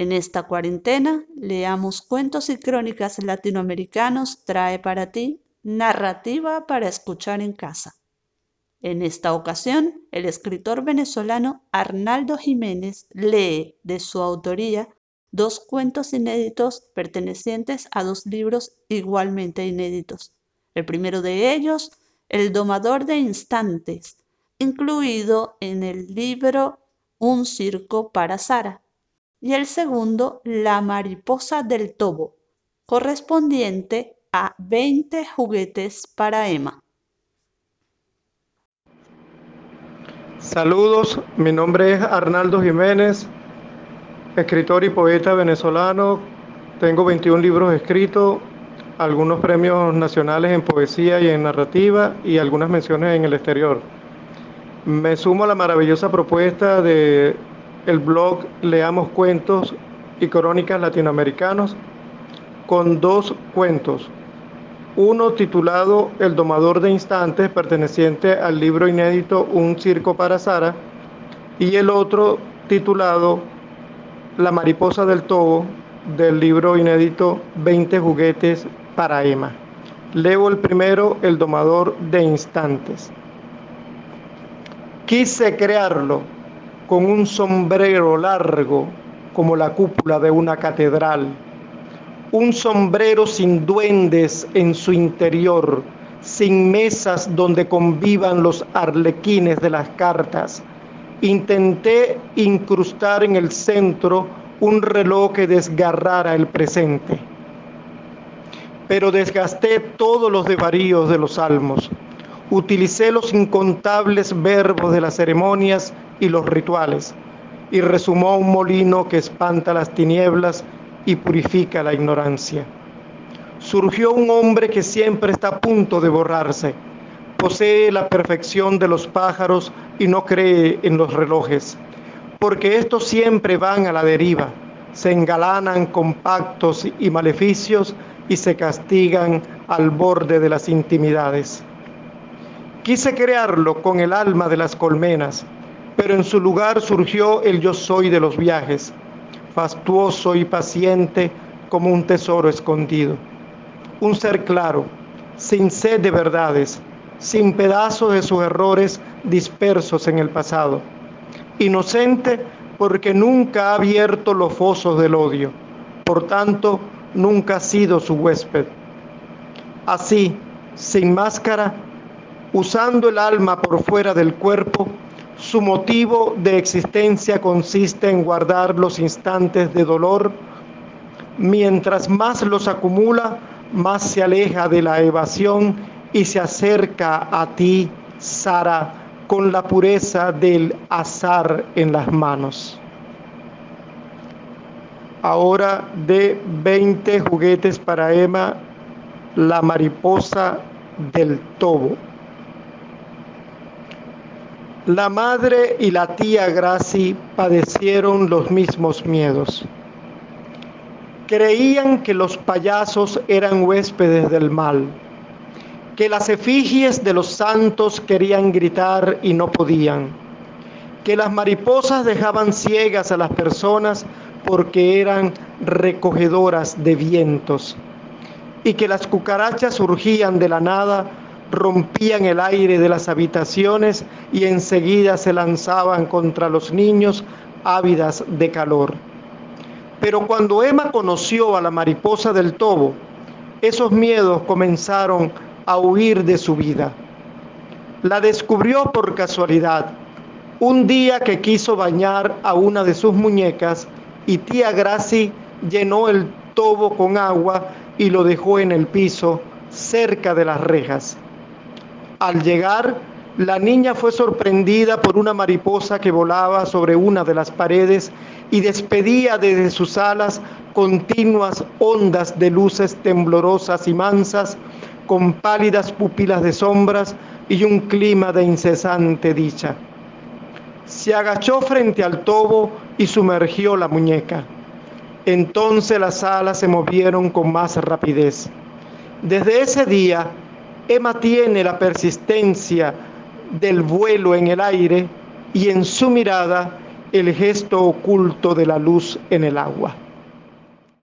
En esta cuarentena, leamos cuentos y crónicas latinoamericanos trae para ti narrativa para escuchar en casa. En esta ocasión, el escritor venezolano Arnaldo Jiménez lee de su autoría dos cuentos inéditos pertenecientes a dos libros igualmente inéditos. El primero de ellos, El domador de instantes, incluido en el libro Un circo para Sara, y el segundo, La mariposa del tobo, correspondiente a 20 juguetes para Emma. Saludos, mi nombre es Arnaldo Jiménez, escritor y poeta venezolano. Tengo 21 libros escritos, algunos premios nacionales en poesía y en narrativa y algunas menciones en el exterior. Me sumo a la maravillosa propuesta de el blog Leamos Cuentos y Crónicas Latinoamericanos con dos cuentos. Uno titulado El Domador de Instantes, perteneciente al libro inédito Un Circo para Sara, y el otro titulado La Mariposa del Tobo, del libro inédito 20 Juguetes para Emma. Leo el primero, El Domador de Instantes. Quise crearlo con un sombrero largo como la cúpula de una catedral, un sombrero sin duendes en su interior, sin mesas donde convivan los arlequines de las cartas. Intenté incrustar en el centro un reloj que desgarrara el presente, pero desgasté todos los desvaríos de los salmos. Utilicé los incontables verbos de las ceremonias y los rituales, y resumó un molino que espanta las tinieblas y purifica la ignorancia. Surgió un hombre que siempre está a punto de borrarse, posee la perfección de los pájaros y no cree en los relojes, porque estos siempre van a la deriva, se engalanan con pactos y maleficios y se castigan al borde de las intimidades. Quise crearlo con el alma de las colmenas, pero en su lugar surgió el yo soy de los viajes, fastuoso y paciente como un tesoro escondido. Un ser claro, sin sed de verdades, sin pedazos de sus errores dispersos en el pasado. Inocente porque nunca ha abierto los fosos del odio, por tanto nunca ha sido su huésped. Así, sin máscara, usando el alma por fuera del cuerpo, su motivo de existencia consiste en guardar los instantes de dolor. Mientras más los acumula, más se aleja de la evasión y se acerca a ti, Sara, con la pureza del azar en las manos. Ahora de 20 juguetes para Emma, la mariposa del tobo. La madre y la tía Graci padecieron los mismos miedos. Creían que los payasos eran huéspedes del mal, que las efigies de los santos querían gritar y no podían, que las mariposas dejaban ciegas a las personas porque eran recogedoras de vientos, y que las cucarachas surgían de la nada rompían el aire de las habitaciones y enseguida se lanzaban contra los niños ávidas de calor. Pero cuando Emma conoció a la mariposa del tobo, esos miedos comenzaron a huir de su vida. La descubrió por casualidad, un día que quiso bañar a una de sus muñecas y tía Graci llenó el tobo con agua y lo dejó en el piso cerca de las rejas. Al llegar, la niña fue sorprendida por una mariposa que volaba sobre una de las paredes y despedía desde sus alas continuas ondas de luces temblorosas y mansas, con pálidas pupilas de sombras y un clima de incesante dicha. Se agachó frente al tobo y sumergió la muñeca. Entonces las alas se movieron con más rapidez. Desde ese día, Emma tiene la persistencia del vuelo en el aire y en su mirada el gesto oculto de la luz en el agua.